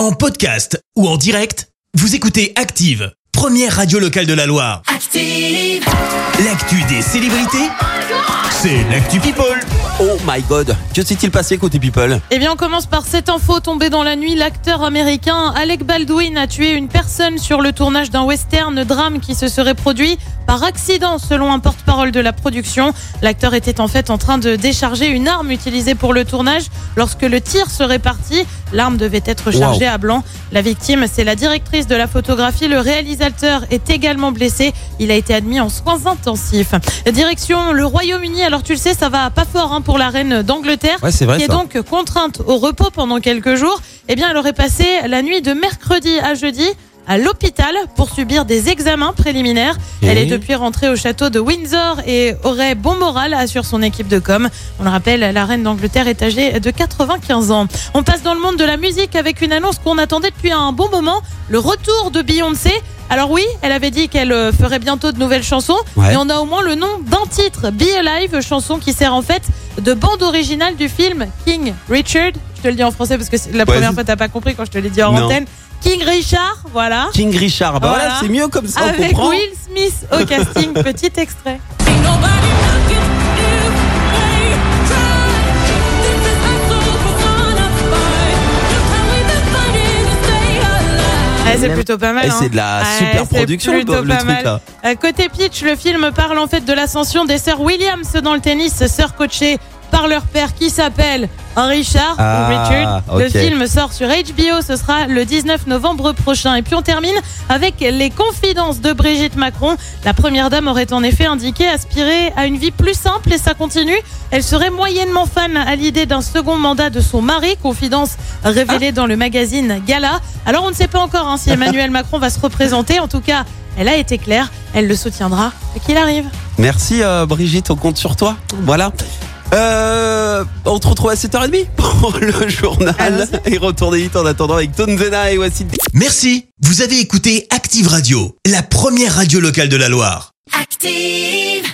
En podcast ou en direct, vous écoutez Active, première radio locale de la Loire. Active. L'actu des célébrités, c'est l'actu People. Oh my god, que s'est-il passé côté People? Eh bien, on commence par cette info tombée dans la nuit. L'acteur américain Alec Baldwin a tué une personne sur le tournage d'un western drame qui se serait produit par accident, selon un porte-parole de la production. L'acteur était en fait en train de décharger une arme utilisée pour le tournage. Lorsque le tir serait parti, l'arme devait être chargée à blanc. La victime, c'est la directrice de la photographie. Le réalisateur est également blessé. Il a été admis en soins intensifs. Direction le Royaume-Uni. Alors, tu le sais, ça va pas fort hein, pour la reine d'Angleterre. Ouais, c'est vrai, Qui est ça. donc contrainte au repos pendant quelques jours. Eh bien, elle aurait passé la nuit de mercredi à jeudi à l'hôpital pour subir des examens préliminaires. Elle est depuis rentrée au château de Windsor et aurait bon moral, assure son équipe de com. On le rappelle, la reine d'Angleterre est âgée de 95 ans. On passe dans le monde de la musique avec une annonce qu'on attendait depuis un bon moment, le retour de Beyoncé. Alors oui, elle avait dit qu'elle euh, ferait bientôt de nouvelles chansons, Ouais. et on a au moins le nom d'un titre, Be Alive, chanson qui sert en fait de bande originale du film King Richard. Je te le dis en français parce que c'est la Ouais, première fois t'as pas compris quand je te l'ai dit en antenne. King Richard, voilà. King Richard, bah voilà, Voilà. c'est mieux comme ça, on Avec comprend. Will Smith au casting, petit extrait. Ah, c'est plutôt pas mal. Hein. c'est de la Ouais, super production, le truc là. Côté pitch, le film parle en fait de l'ascension des sœurs Williams dans le tennis, sœurs coachées par leur père qui s'appelle Richard Ah, ou Richard. Le ok. film sort sur HBO, ce sera le 19 novembre prochain. Et puis on termine avec les confidences de Brigitte Macron. La première dame aurait en effet indiqué aspirer à une vie plus simple et ça continue. Elle serait moyennement fan à l'idée d'un second mandat de son mari, confidence révélée dans le magazine Gala. Alors on ne sait pas encore hein, si Emmanuel Macron va se représenter. En tout cas, elle a été claire, elle le soutiendra qu'il arrive. Merci euh, Brigitte, on compte sur toi. Voilà. Euh, on te retrouve à 7h30 pour le journal Allons-y. et retourner vite en attendant avec Tonzena et voici Merci, vous avez écouté Active Radio, la première radio locale de la Loire. Active.